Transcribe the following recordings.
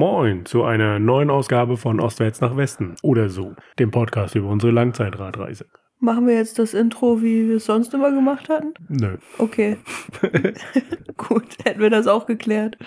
Moin zu einer neuen Ausgabe von Ostwärts nach Westen oder so, dem Podcast über unsere Langzeitradreise. Machen wir jetzt das Intro, wie wir es sonst immer gemacht hatten? Nö. Okay. Gut, hätten wir das auch geklärt.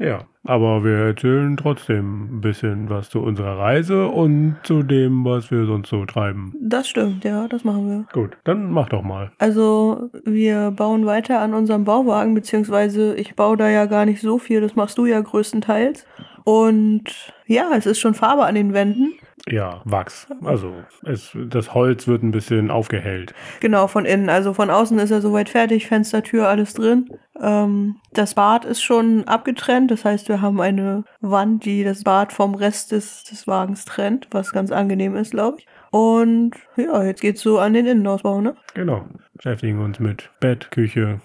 Ja, aber wir erzählen trotzdem ein bisschen was zu unserer Reise und zu dem, was wir sonst so treiben. Das stimmt, ja, das machen wir. Gut, dann mach doch mal. Also, wir bauen weiter an unserem Bauwagen, beziehungsweise ich baue da ja gar nicht so viel, das machst du ja größtenteils. Und ja, es ist schon Farbe an den Wänden. Ja, Wachs. Also es, das Holz wird ein bisschen aufgehellt. Genau, von innen. Also von außen ist er soweit fertig, Fenster, Tür, alles drin. Ähm, das Bad ist schon abgetrennt. Das heißt, wir haben eine Wand, die das Bad vom Rest des, des Wagens trennt, was ganz angenehm ist, glaube ich. Und ja, jetzt geht's so an den Innenausbau, ne? Genau. Beschäftigen uns mit Bett, Küche,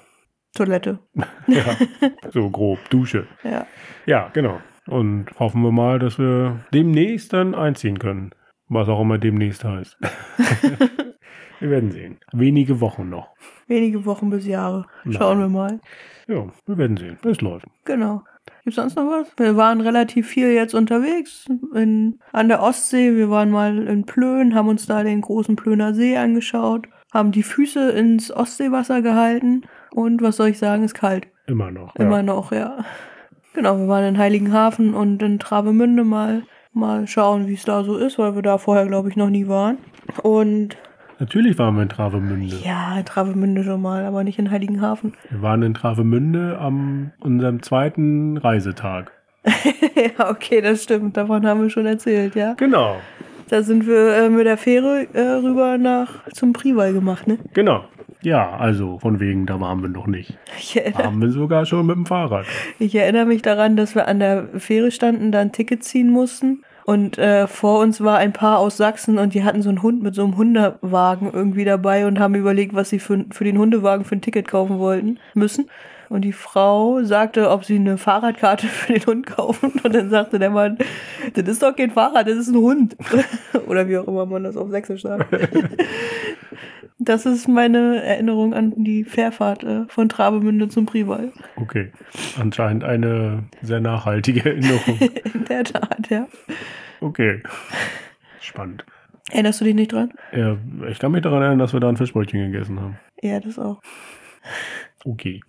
Toilette. ja, so grob, Dusche. Ja. Ja, genau. Und hoffen wir mal, dass wir demnächst dann einziehen können. Was auch immer demnächst heißt. wir werden sehen. Wenige Wochen noch. Wenige Wochen bis Jahre. Schauen wir mal. Ja, wir werden sehen. Es läuft. Genau. Gibt's sonst noch was? Wir waren relativ viel jetzt unterwegs in, an der Ostsee. Wir waren mal in Plön, haben uns da den großen Plöner See angeschaut, haben die Füße ins Ostseewasser gehalten und was soll ich sagen, ist kalt. Immer noch. Immer ja. noch, ja. Genau, wir waren in Heiligenhafen und in Travemünde mal, mal schauen, wie es da so ist, weil wir da vorher, glaube ich, noch nie waren. Und Natürlich waren wir in Travemünde. ja, in Travemünde schon mal, aber nicht in Heiligenhafen. Wir waren in Travemünde am unserem zweiten Reisetag. ja, okay, das stimmt. Davon haben wir schon erzählt, ja. Genau. Da sind wir äh, mit der Fähre äh, rüber nach zum Priwall gemacht, ne? Genau. Ja, also von wegen, da waren wir noch nicht. Waren wir sogar schon mit dem Fahrrad. ich erinnere mich daran, dass wir an der Fähre standen, da ein Ticket ziehen mussten. Und äh, vor uns war ein Paar aus Sachsen und die hatten so einen Hund mit so einem Hundewagen irgendwie dabei und haben überlegt, was sie für, für den Hundewagen für ein Ticket kaufen wollten müssen. Und die Frau sagte, ob sie eine Fahrradkarte für den Hund kaufen. Und dann sagte der Mann, das ist doch kein Fahrrad, das ist ein Hund. Oder wie auch immer man das auf Sächsisch sagt. Das ist meine Erinnerung an die Fährfahrt äh, von Travemünde zum Priwall. Okay. Anscheinend eine sehr nachhaltige Erinnerung. In der Tat, ja. Okay. Spannend. Erinnerst du dich nicht dran? Ja, ich kann mich daran erinnern, dass wir da ein Fischbrötchen gegessen haben. Ja, das auch. Okay.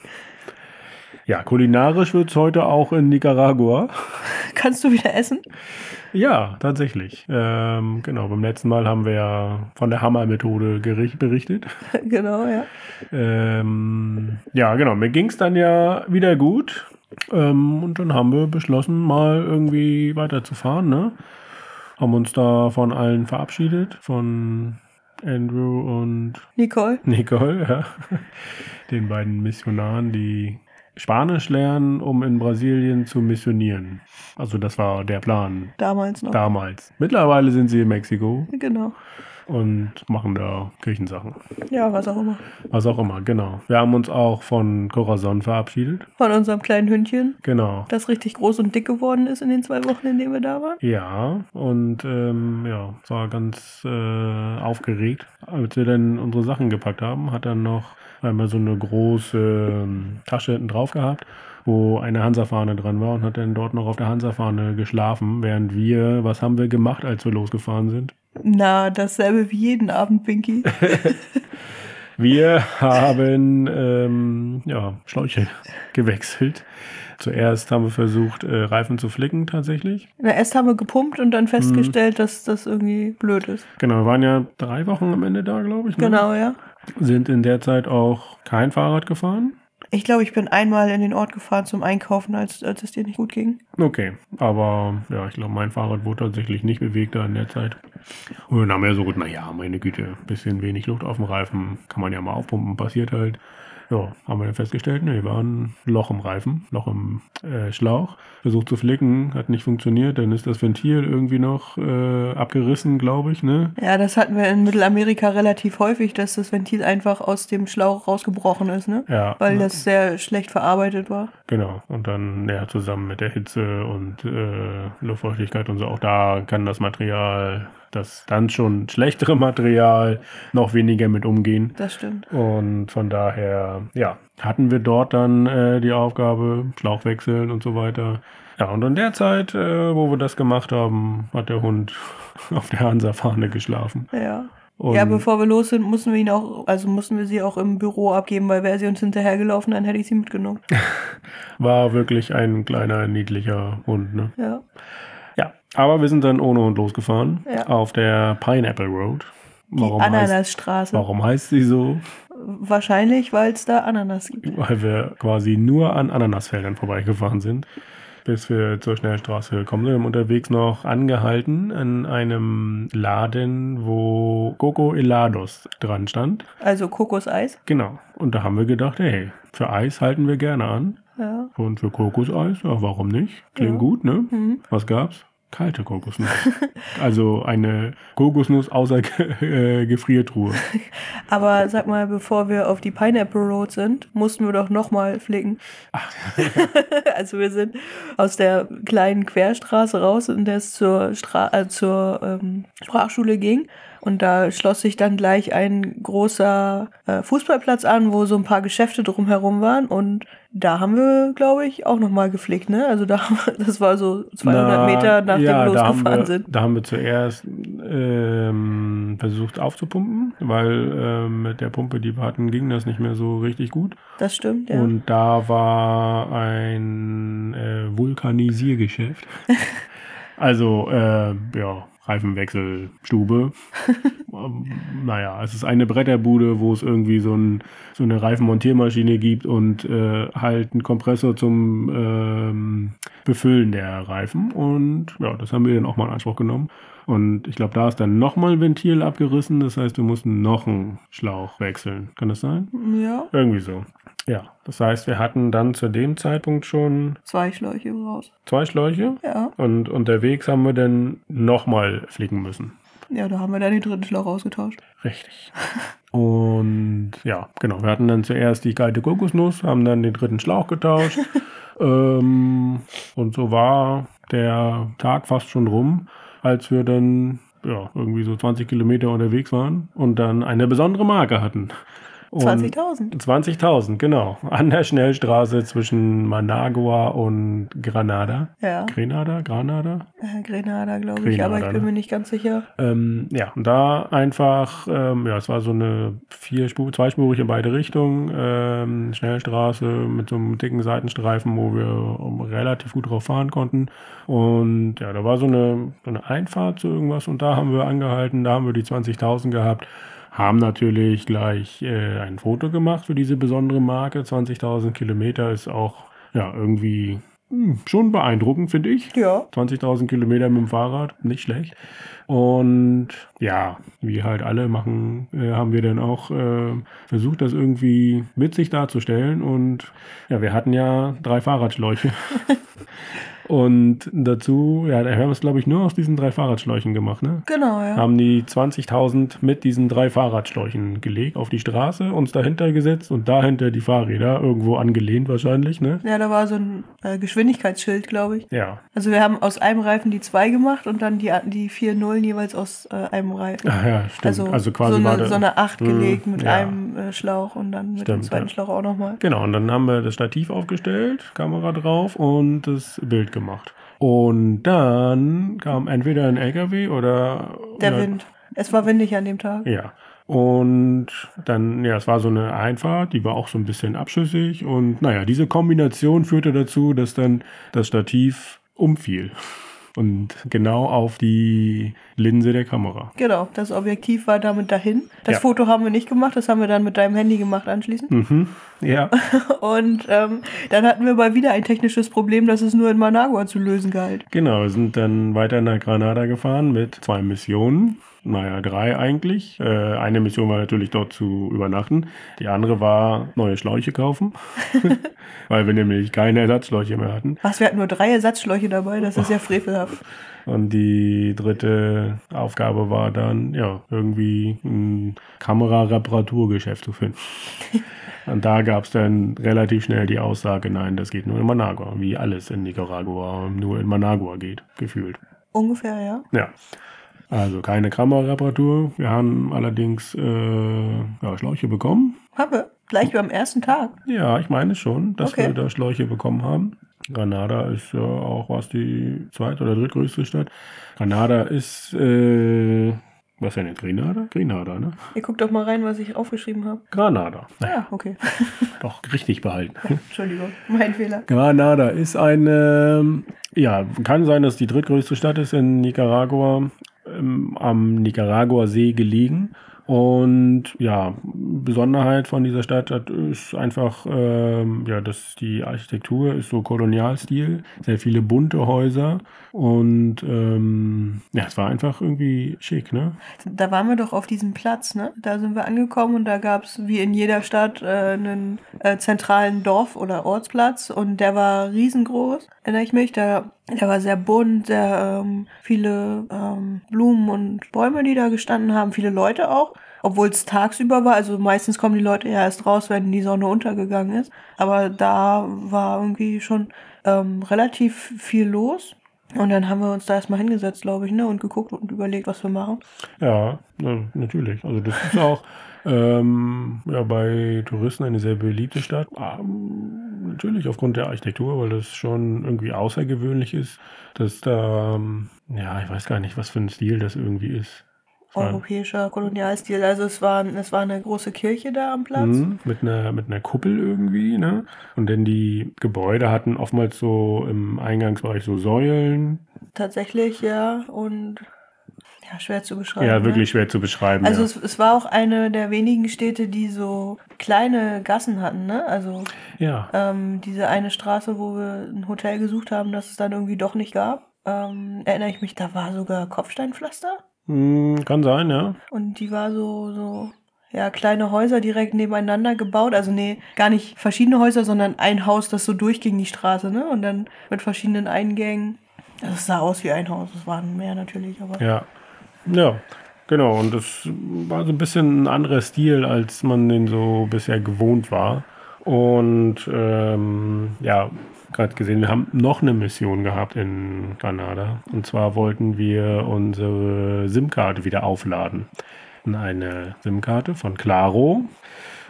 Ja, kulinarisch wird es heute auch in Nicaragua. Kannst du wieder essen? Ja, tatsächlich. Ähm, genau, beim letzten Mal haben wir ja von der Hammer-Methode berichtet. genau, ja. Ähm, ja, genau, mir ging es dann ja wieder gut. Ähm, und dann haben wir beschlossen, mal irgendwie weiterzufahren, ne? Haben uns da von allen verabschiedet, von Andrew und Nicole? Nicole, ja. Den beiden Missionaren, die Spanisch lernen, um in Brasilien zu missionieren. Also das war der Plan Damals noch. damals. Mittlerweile sind sie in Mexiko Genau. und machen da Kirchensachen. Ja, was auch immer. Was auch immer, genau. Wir haben uns auch von Corazon verabschiedet. Von unserem kleinen Hündchen, Genau. das richtig groß und dick geworden ist in den zwei Wochen, in denen wir da waren. Ja, und ähm, ja, es war ganz äh, aufgeregt. Als wir dann unsere Sachen gepackt haben, hat dann noch einmal so eine große ähm, Tasche hinten drauf gehabt, wo eine Hansa-Fahne dran war und hat dann dort noch auf der Hansa-Fahne geschlafen, während wir, was haben wir gemacht, als wir losgefahren sind? Na, dasselbe wie jeden Abend, Pinky. Wir haben ähm, ja, Schläuche gewechselt. Zuerst haben wir versucht, äh, Reifen zu flicken tatsächlich. Na, erst haben wir gepumpt und dann festgestellt, dass das irgendwie blöd ist. Genau, wir waren ja drei Wochen am Ende da, glaube ich. Ne? Genau, ja. Sind in der Zeit auch kein Fahrrad gefahren. Ich glaube, ich bin einmal in den Ort gefahren zum Einkaufen, als, als es dir nicht gut ging. Okay, aber ja, ich glaube, mein Fahrrad wurde tatsächlich nicht bewegt da in der Zeit. Und dann haben wir so gut, naja, meine Güte, bisschen wenig Luft auf dem Reifen, kann man ja mal aufpumpen, passiert halt. Ja, haben wir dann festgestellt, ne, war ein Loch im Reifen, Loch im äh, Schlauch. Versucht zu flicken, hat nicht funktioniert, dann ist das Ventil irgendwie noch äh, abgerissen, glaube ich, ne? Ja, das hatten wir in Mittelamerika relativ häufig, dass das Ventil einfach aus dem Schlauch rausgebrochen ist, ne? Ja. Weil das sehr schlecht verarbeitet war. Genau, und dann ja, zusammen mit der Hitze und äh, Luftfeuchtigkeit und so, auch da kann das Material das dann schon schlechtere Material noch weniger mit umgehen. Das stimmt. Und von daher, ja, hatten wir dort dann äh, die Aufgabe, Schlauch wechseln und so weiter. Ja, und in der Zeit, äh, wo wir das gemacht haben, hat der Hund auf der Hansa-Fahne geschlafen. Ja. Und ja, bevor wir los sind, mussten wir ihn auch, also mussten wir sie auch im Büro abgeben, weil wäre sie uns hinterhergelaufen, dann hätte ich sie mitgenommen. war wirklich ein kleiner, niedlicher Hund. Ne? Ja. Ja, aber wir sind dann ohne Hund losgefahren Ja. auf der Pineapple Road. Die Warum heißt, Ananasstraße. warum heißt sie so? Wahrscheinlich, weil es da Ananas gibt. Weil wir quasi nur an Ananasfeldern vorbeigefahren sind, bis wir zur Schnellstraße gekommen sind. Wir haben unterwegs noch angehalten an einem Laden, wo Coco Helados dran stand. Also Kokoseis. Genau. Und da haben wir gedacht, hey, für Eis halten wir gerne an. Ja. Und für Kokoseis, ja, warum nicht? Klingt Ja. gut, ne? Mhm. Was gab's? Kalte Kokosnuss. also eine Kokosnuss außer äh, Gefriertruhe. Aber sag mal, bevor wir auf die Pineapple Road sind, mussten wir doch nochmal flicken. also wir sind aus der kleinen Querstraße raus, in der es zur, Stra äh, zur ähm, Sprachschule ging. Und da schloss sich dann gleich ein großer äh, Fußballplatz an, wo so ein paar Geschäfte drumherum waren. Und da haben wir, glaube ich, auch nochmal geflickt, ne? Also da, haben wir- das war so 200 Na, Meter, nachdem ja, wir losgefahren wir, sind. Da haben wir zuerst ähm, versucht aufzupumpen, weil ähm, mit der Pumpe, die wir hatten, ging das nicht mehr so richtig gut. Das stimmt, ja. Und da war ein äh, Vulkanisiergeschäft. also, äh, ja, Reifenwechselstube. ähm, naja, es ist eine Bretterbude, wo es irgendwie so, ein, so eine Reifenmontiermaschine gibt und äh, halt einen Kompressor zum ähm, Befüllen der Reifen. Und ja, das haben wir dann auch mal in Anspruch genommen. Und ich glaube, da ist dann nochmal ein Ventil abgerissen. Das heißt, wir mussten noch einen Schlauch wechseln. Kann das sein? ja, Irgendwie so. Ja, das heißt, wir hatten dann zu dem Zeitpunkt schon zwei Schläuche raus. zwei Schläuche Ja. und unterwegs haben wir dann nochmal flicken müssen. Ja, da haben wir dann den dritten Schlauch ausgetauscht. Richtig. Und ja, genau, wir hatten dann zuerst die kalte Kokosnuss, haben dann den dritten Schlauch getauscht. ähm, und so war der Tag fast schon rum, als wir dann ja, irgendwie so 20 Kilometer unterwegs waren und dann eine besondere Marke hatten. Und 20.000. 20.000, genau. An der Schnellstraße zwischen Managua und Granada. Ja. Grenada? Granada? Äh, Grenada, glaube ich, aber ich bin ne? mir nicht ganz sicher. Ähm, ja, und da einfach, ähm, ja, es war so eine vierspur, zweispurig in beide Richtungen, ähm, Schnellstraße mit so einem dicken Seitenstreifen, wo wir relativ gut drauf fahren konnten. Und ja, da war so eine, so eine Einfahrt zu irgendwas und da haben wir angehalten, da haben wir die 20.000 gehabt. Haben natürlich gleich äh, ein Foto gemacht für diese besondere Marke. 20.000 Kilometer ist auch ja irgendwie hm, schon beeindruckend, finde ich. Ja. 20.000 Kilometer mit dem Fahrrad, nicht schlecht. Und ja, wie halt alle machen, äh, haben wir dann auch äh, versucht, das irgendwie witzig darzustellen. Und ja, wir hatten ja drei Fahrradschläuche. Und dazu, ja, wir haben es, glaube ich, nur aus diesen drei Fahrradschläuchen gemacht, ne? Genau, ja. Haben die 20.000 mit diesen drei Fahrradschläuchen gelegt auf die Straße, uns dahinter gesetzt und dahinter die Fahrräder irgendwo angelehnt wahrscheinlich, ne? Ja, da war so ein äh, Geschwindigkeitsschild, glaube ich. Ja. Also wir haben aus einem Reifen die zwei gemacht und dann die, die vier Nullen jeweils aus äh, einem Reifen. Ach ja, stimmt. Also, Also, quasi so, eine, so eine Acht Hm, gelegt mit ja. einem äh, Schlauch und dann mit dem Stimmt, zweiten ja. Schlauch auch nochmal. Genau, und dann haben wir das Stativ aufgestellt, Kamera drauf und das Bild gemacht. Und dann kam entweder ein LKW oder. Der oder, Wind. Es war windig an dem Tag. Ja. Und dann, ja, es war so eine Einfahrt, die war auch so ein bisschen abschüssig. Und naja, diese Kombination führte dazu, dass dann das Stativ umfiel. Und genau auf die Linse der Kamera. Genau, das Objektiv war damit dahin. Das Ja. Foto haben wir nicht gemacht, das haben wir dann mit deinem Handy gemacht anschließend. Mhm. Ja. Und ähm, dann hatten wir mal wieder ein technisches Problem, das es nur in Managua zu lösen galt. Genau, wir sind dann weiter nach Granada gefahren mit zwei Missionen. Naja, drei eigentlich. Äh, eine Mission war natürlich dort zu übernachten. Die andere war neue Schläuche kaufen, weil wir nämlich keine Ersatzschläuche mehr hatten. Was, wir hatten nur drei Ersatzschläuche dabei, das ist ja frevelhaft. Und die dritte Aufgabe war dann, ja, irgendwie ein Kamerareparaturgeschäft zu finden. Und da gab es dann relativ schnell die Aussage, nein, das geht nur in Managua, wie alles in Nicaragua nur in Managua geht, gefühlt. Ungefähr, ja. Ja. Also keine Kammerreparatur. Wir haben allerdings äh, ja, Schläuche bekommen. Haben wir? Gleich beim ersten Tag. Ja, ich meine schon, dass Okay. wir da Schläuche bekommen haben. Granada ist ja auch was die zweit- oder drittgrößte Stadt. Granada ist, äh, was denn jetzt? Grenada? Grenada, ne? Ihr guckt doch mal rein, was ich aufgeschrieben habe. Granada. Naja, Ja, okay. doch richtig behalten. Entschuldigung, mein Fehler. Granada ist eine, ja, kann sein, dass die drittgrößte Stadt ist in Nicaragua, ähm, am Nicaragua-See gelegen. Und ja, Besonderheit von dieser Stadt ist einfach, ähm, ja, dass die Architektur ist so Kolonialstil, sehr viele bunte Häuser und ähm, ja, es war einfach irgendwie schick, ne? Da waren wir doch auf diesem Platz, ne? Da sind wir angekommen und da gab es wie in jeder Stadt äh, einen äh, zentralen Dorf- oder Ortsplatz und der war riesengroß, erinnere ich mich. Da, der war sehr bunt, sehr ähm, viele ähm, Blumen und Bäume, die da gestanden haben, viele Leute auch. Obwohl es tagsüber war, also meistens kommen die Leute ja erst raus, wenn die Sonne untergegangen ist. Aber da war irgendwie schon ähm, relativ viel los. Und dann haben wir uns da erstmal hingesetzt, glaube ich, ne, und geguckt und überlegt, was wir machen. Ja, na, natürlich. Also das ist auch ähm, ja, bei Touristen eine sehr beliebte Stadt. Ähm, natürlich aufgrund der Architektur, weil das schon irgendwie außergewöhnlich ist, dass da, ähm, ja, ich weiß gar nicht, was für ein Stil das irgendwie ist. Europäischer Kolonialstil. Also es war, es war eine große Kirche da am Platz. Mhm, mit einer mit einer Kuppel irgendwie, ne? Und denn die Gebäude hatten oftmals so im Eingangsbereich so Säulen. Tatsächlich, ja. Und ja, schwer zu beschreiben. Ja, ne? wirklich schwer zu beschreiben. Also ja. es, es war auch eine der wenigen Städte, die so kleine Gassen hatten, ne? Also ja. ähm, diese eine Straße, wo wir ein Hotel gesucht haben, das es dann irgendwie doch nicht gab. Ähm, erinnere ich mich, da war sogar Kopfsteinpflaster. Hm, kann sein, ja. Und die war so, so, ja, kleine Häuser direkt nebeneinander gebaut. Also, nee, gar nicht verschiedene Häuser, sondern ein Haus, das so durchging die Straße, ne? Und dann mit verschiedenen Eingängen. Das sah aus wie ein Haus. Es waren mehr natürlich, aber. Ja. Ja, genau. Und das war so ein bisschen ein anderer Stil, als man den so bisher gewohnt war. Und ähm, ja, gerade gesehen, wir haben noch eine Mission gehabt in Granada. Und zwar wollten wir unsere SIM-Karte wieder aufladen. Eine SIM-Karte von Claro.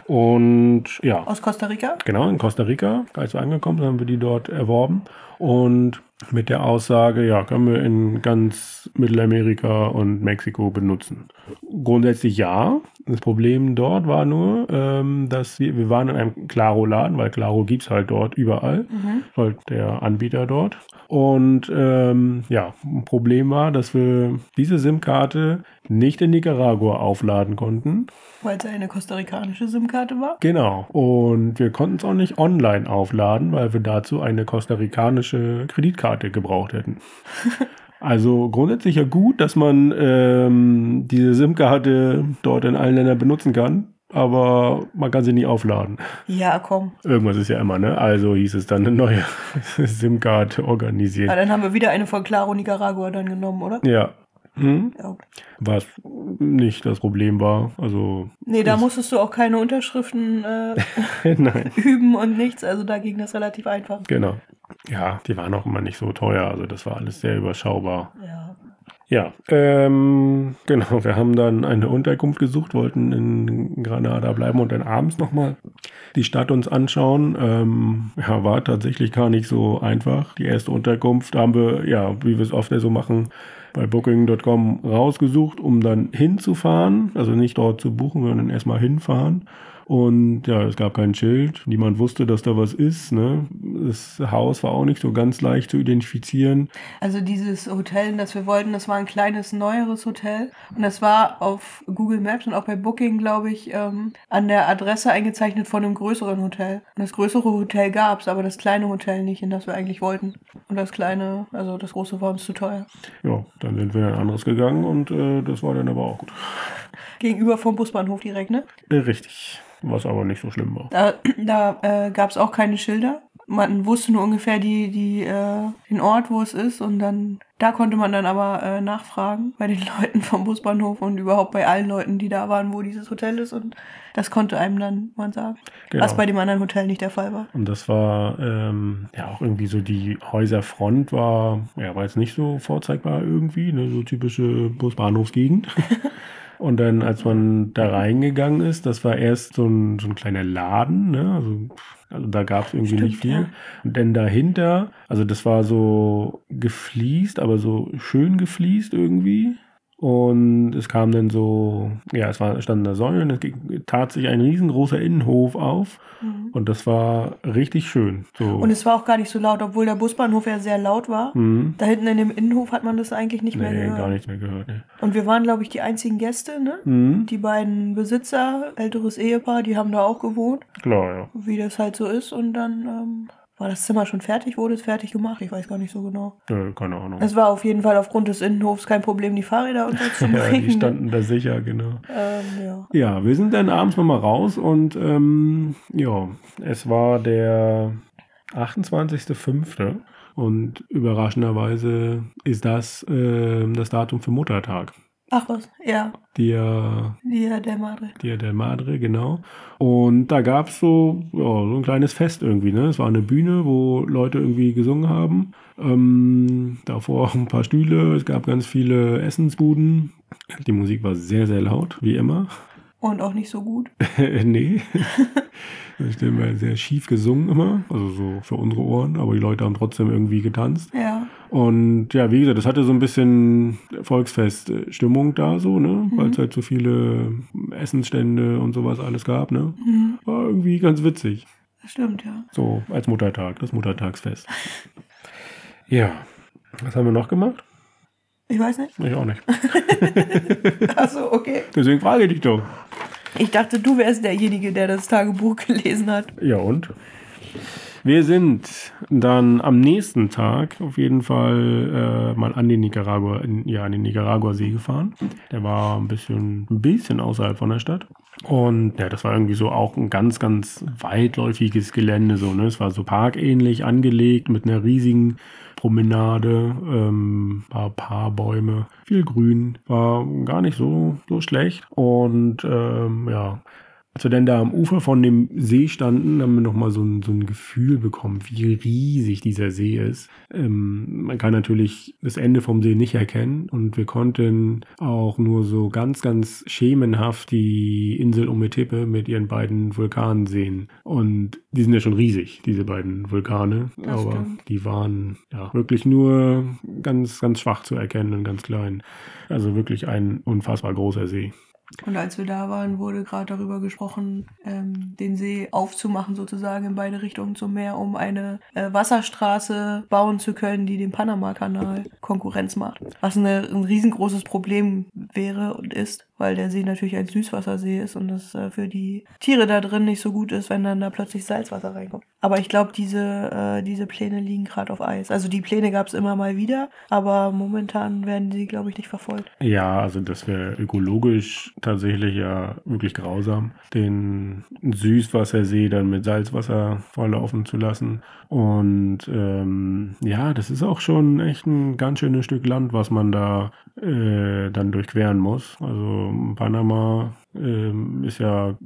Und ja, Aus Costa Rica? Genau, in Costa Rica. Als wir angekommen sind, haben wir die dort erworben. Und mit der Aussage, ja, können wir in ganz Mittelamerika und Mexiko benutzen. Grundsätzlich ja. Das Problem dort war nur, ähm, dass wir, wir waren in einem Claro-Laden, weil Claro gibt es halt dort überall, Mhm. halt der Anbieter dort. Und ähm, ja, ein Problem war, dass wir diese SIM-Karte nicht in Nicaragua aufladen konnten. Weil es eine kostarikanische SIM-Karte war. Genau. Und wir konnten es auch nicht online aufladen, weil wir dazu eine kostarikanische Kreditkarte gebraucht hätten. Also grundsätzlich ja gut, dass man ähm, diese SIM-Karte dort in allen Ländern benutzen kann, aber man kann sie nie aufladen. Ja, komm. Irgendwas ist ja immer, ne? Also hieß es dann eine neue SIM-Karte organisiert. Ah, dann haben wir wieder eine von Claro Nicaragua dann genommen, oder? Ja. Hm? Ja. Was nicht das Problem war. Also, Nee, da musstest du auch keine Unterschriften äh, üben und nichts. Also da ging das relativ einfach. Genau. Ja, die waren auch immer nicht so teuer. Also das war alles sehr überschaubar. Ja. Ja, ähm, genau. Wir haben dann eine Unterkunft gesucht, wollten in Granada bleiben und dann abends nochmal die Stadt uns anschauen. Ähm, ja, war tatsächlich gar nicht so einfach. Die erste Unterkunft haben wir, ja, wie wir es oft so machen, bei Booking.com rausgesucht, um dann hinzufahren. Also nicht dort zu buchen, sondern erstmal hinfahren. Und ja, es gab kein Schild. Niemand wusste, dass da was ist. Ne? Das Haus war auch nicht so ganz leicht zu identifizieren. Also dieses Hotel, in das wir wollten, das war ein kleines, neueres Hotel. Und das war auf Google Maps und auch bei Booking, glaube ich, ähm, an der Adresse eingezeichnet von einem größeren Hotel. Und das größere Hotel gab es, aber das kleine Hotel nicht, in das wir eigentlich wollten. Und das kleine, also das große war uns zu teuer. Ja, dann sind wir in ein anderes gegangen und äh, das war dann aber auch gut. Gegenüber vom Busbahnhof direkt, ne? Äh, Richtig. Was aber nicht so schlimm war. Da, da äh, gab es auch keine Schilder. man wusste nur ungefähr die, die, äh, den Ort, wo es ist und dann da konnte man dann aber äh, nachfragen bei den Leuten vom Busbahnhof und überhaupt bei allen Leuten, die da waren, wo dieses Hotel ist und das konnte einem dann man sagen, Genau. was bei dem anderen Hotel nicht der Fall war. Und das war ähm, ja auch irgendwie so die Häuserfront war, ja, war jetzt nicht so vorzeigbar irgendwie, ne, so typische Busbahnhofsgegend. Und dann, als man da reingegangen ist, das war erst so ein, so ein kleiner Laden, ne? Also, also da gab es irgendwie Stimmt, nicht viel. ja. Und dann dahinter, also das war so gefliest, aber so schön gefliest irgendwie. Und es kam dann so, ja, es war, standen da Säulen, es tat sich ein riesengroßer Innenhof auf. Und das war richtig schön. So. Und es war auch gar nicht so laut, obwohl der Busbahnhof ja sehr laut war. hm. Da hinten in dem Innenhof hat man das eigentlich nicht mehr Nee, gehört. gar nichts mehr gehört. Ne. Und wir waren, glaube ich, die einzigen Gäste, ne? Mhm. Die beiden Besitzer, älteres Ehepaar, die haben da auch gewohnt, Klar, ja. wie das halt so ist. Und dann ähm, war das Zimmer schon fertig, wurde es fertig gemacht. Ich weiß gar nicht so genau. Nö, keine Ahnung. Es war auf jeden Fall aufgrund des Innenhofs kein Problem, die Fahrräder unterzubringen. ja, die standen da sicher, genau. ähm, ja. Ja, wir sind dann abends nochmal raus und ähm, ja, es war der 28.05. Und überraschenderweise ist das ähm, das Datum für Muttertag. Ach was, ja, Dia, Dia der Madre. Dia del Madre, genau. Und da gab es so, ja, so ein kleines Fest irgendwie. Ne? Es war eine Bühne, wo Leute irgendwie gesungen haben. Ähm, davor auch ein paar Stühle. Es gab ganz viele Essensbuden. Die Musik war sehr, sehr laut, wie immer. Und auch nicht so gut. nee. Da stellen wir sehr schief gesungen immer, also so für unsere Ohren, aber die Leute haben trotzdem irgendwie getanzt. Ja, Und ja, wie gesagt, das hatte so ein bisschen Volksfest-Stimmung da so, ne? Weil es halt so viele Essensstände und sowas alles gab, ne? mhm. War irgendwie ganz witzig. das stimmt, ja. So als Muttertag, das Muttertagsfest. ja. Was haben wir noch gemacht? Ich weiß nicht. Ich auch nicht. Achso, okay. Deswegen frage ich dich doch. Ich dachte, du wärst derjenige, der das Tagebuch gelesen hat. Ja, und? Wir sind dann am nächsten Tag auf jeden Fall äh, mal an den Nicaragua, in, ja, an den Nicaragua-See gefahren. Der war ein bisschen, ein bisschen außerhalb von der Stadt. Und ja, das war irgendwie so auch ein ganz, ganz weitläufiges Gelände. So, ne? Es war so parkähnlich angelegt mit einer riesigen Promenade, ähm, paar Paarbäume, viel Grün. War gar nicht so, so schlecht. Und ähm, ja, als wir dann da am Ufer von dem See standen, haben wir nochmal so ein, so ein Gefühl bekommen, wie riesig dieser See ist. Ähm, man kann natürlich das Ende vom See nicht erkennen und wir konnten auch nur so ganz, ganz schemenhaft die Insel Ometepe mit ihren beiden Vulkanen sehen. Und die sind ja schon riesig, diese beiden Vulkane. Das Aber stimmt. die waren ja wirklich nur ganz, ganz schwach zu erkennen und ganz klein. Also wirklich ein unfassbar großer See. Und als wir da waren, wurde gerade darüber gesprochen, ähm, den See aufzumachen, sozusagen in beide Richtungen zum Meer, um eine äh, Wasserstraße bauen zu können, die dem Panama-Kanal Konkurrenz macht. Was eine, ein riesengroßes Problem wäre und ist, weil der See natürlich ein Süßwassersee ist und es äh, für die Tiere da drin nicht so gut ist, wenn dann da plötzlich Salzwasser reinkommt. Aber ich glaube, diese, äh, diese Pläne liegen gerade auf Eis. Also die Pläne gab es immer mal wieder, aber momentan werden sie, glaube ich, nicht verfolgt. Ja, also das wäre ökologisch tatsächlich ja wirklich grausam, den Süßwassersee dann mit Salzwasser volllaufen zu lassen. Und ähm, ja, das ist auch schon echt ein ganz schönes Stück Land, was man da äh, dann durchqueren muss. Also Panama ähm, ist ja,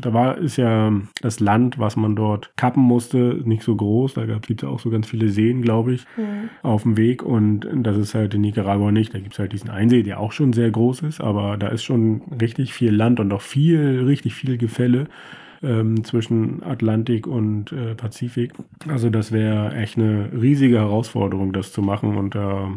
da war ist ja das Land, was man dort kappen musste, nicht so groß. Da gibt es auch so ganz viele Seen, glaube ich auf dem Weg und das ist halt in Nicaragua nicht. Da gibt es halt diesen Einsee, der auch schon sehr groß ist, aber da ist schon richtig viel Land und auch viel, richtig viel Gefälle ähm, zwischen Atlantik und äh, Pazifik. Also das wäre echt eine riesige Herausforderung, das zu machen und da